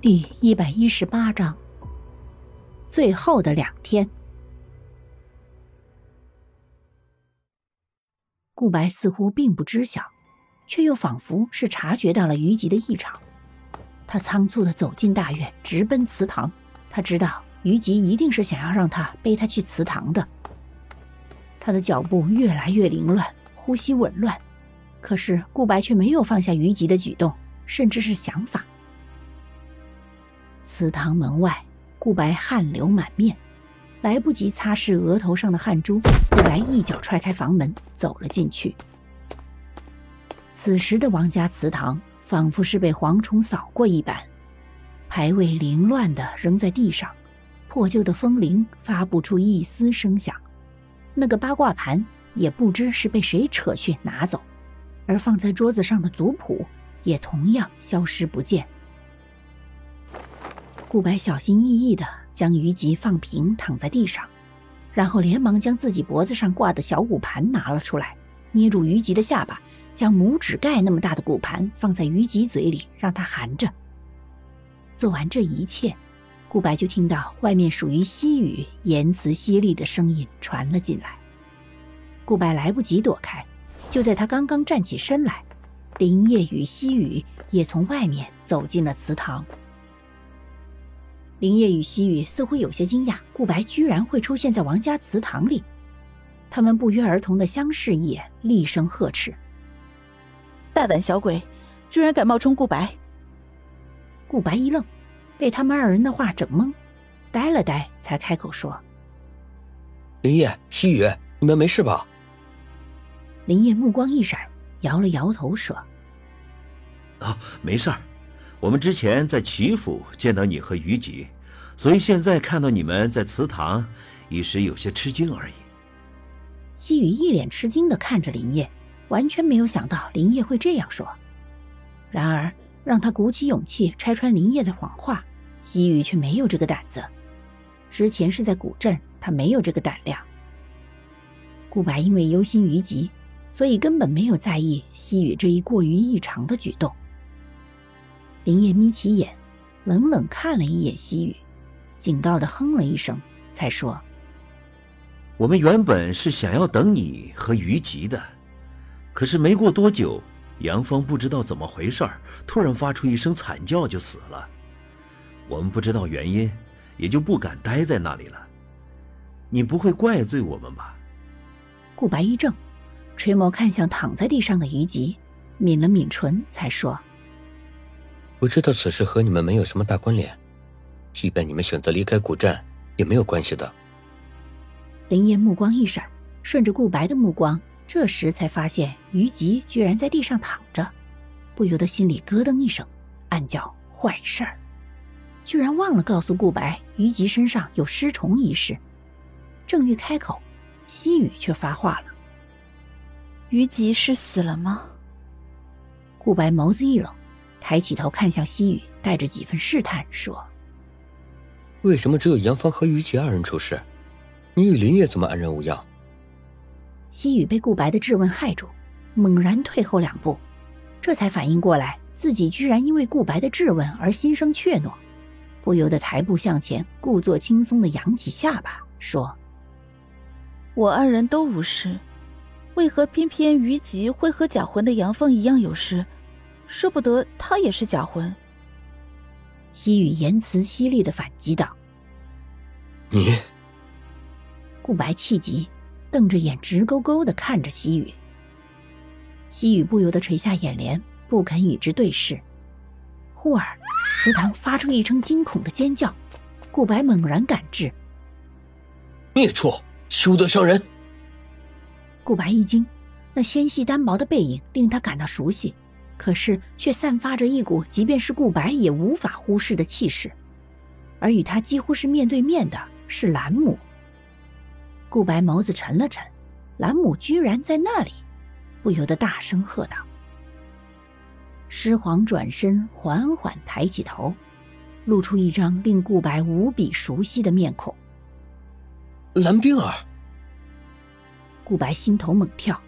第一百一十八章，最后的两天，顾白似乎并不知晓，却又仿佛是察觉到了虞姬的异常。他仓促的走进大院，直奔祠堂。他知道虞姬一定是想要让他背他去祠堂的。他的脚步越来越凌乱，呼吸紊乱，可是顾白却没有放下虞姬的举动，甚至是想法。祠堂门外，顾白汗流满面，来不及擦拭额头上的汗珠，顾白一脚踹开房门，走了进去。此时的王家祠堂仿佛是被蝗虫扫过一般，牌位凌乱的扔在地上，破旧的风铃发不出一丝声响，那个八卦盘也不知是被谁扯去拿走，而放在桌子上的族谱也同样消失不见。顾白小心翼翼地将虞姬放平，躺在地上，然后连忙将自己脖子上挂的小骨盘拿了出来，捏住虞姬的下巴，将拇指盖那么大的骨盘放在虞姬嘴里，让她含着。做完这一切，顾白就听到外面属于西雨言辞犀利的声音传了进来。顾白来不及躲开，就在他刚刚站起身来，林夜与西雨也从外面走进了祠堂。林叶与西雨似乎有些惊讶，顾白居然会出现在王家祠堂里。他们不约而同的相视一眼，厉声呵斥：“大胆小鬼，居然敢冒充顾白！”顾白一愣，被他们二人的话整懵，呆了呆，才开口说：“林叶、西雨，你们没事吧？”林叶目光一闪，摇了摇头说：“啊，没事儿。”我们之前在齐府见到你和于吉，所以现在看到你们在祠堂，一时有些吃惊而已。西雨一脸吃惊的看着林叶，完全没有想到林叶会这样说。然而让他鼓起勇气拆穿林叶的谎话，西雨却没有这个胆子。之前是在古镇，他没有这个胆量。顾白因为忧心于吉，所以根本没有在意西雨这一过于异常的举动。林业眯起眼，冷冷看了一眼西雨，警告的哼了一声，才说：“我们原本是想要等你和于吉的，可是没过多久，杨芳不知道怎么回事儿突然发出一声惨叫就死了。我们不知道原因，也就不敢待在那里了。你不会怪罪我们吧？”顾白一怔，垂眸看向躺在地上的于吉，抿了抿唇，才说。我知道此事和你们没有什么大关联，即便你们选择离开古镇，也没有关系的。林叶目光一闪，顺着顾白的目光，这时才发现于吉居然在地上躺着，不由得心里咯噔一声，暗叫坏事儿，居然忘了告诉顾白于吉身上有尸虫一事。正欲开口，西雨却发话了：“于吉是死了吗？”顾白眸子一冷。抬起头看向西雨，带着几分试探说：“为什么只有杨芳和于杰二人出事？你与林叶怎么安然无恙？”西雨被顾白的质问害住，猛然退后两步，这才反应过来自己居然因为顾白的质问而心生怯懦，不由得抬步向前，故作轻松的扬起下巴说：“我二人都无事，为何偏偏于吉会和假魂的杨芳一样有事？”说不得，他也是假魂。西雨言辞犀利的反击道：“你。”顾白气急，瞪着眼直勾勾的看着西雨。西雨不由得垂下眼帘，不肯与之对视。忽而，祠堂发出一声惊恐的尖叫，顾白猛然赶至，孽畜，休得伤人！顾白一惊，那纤细单薄的背影令他感到熟悉。可是，却散发着一股即便是顾白也无法忽视的气势，而与他几乎是面对面的是兰姆。顾白眸子沉了沉，兰姆居然在那里，不由得大声喝道：“狮皇！”转身缓缓抬起头，露出一张令顾白无比熟悉的面孔。蓝冰儿。顾白心头猛跳，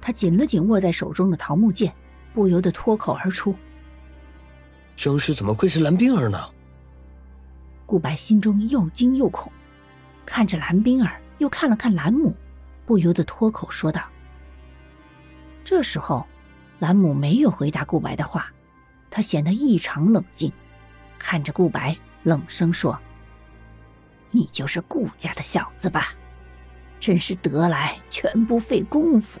他紧了紧握在手中的桃木剑。不由得脱口而出：“僵尸怎么会是蓝冰儿呢？”顾白心中又惊又恐，看着蓝冰儿，又看了看兰母，不由得脱口说道：“这时候，兰母没有回答顾白的话，她显得异常冷静，看着顾白，冷声说：‘你就是顾家的小子吧？真是得来全不费工夫。’”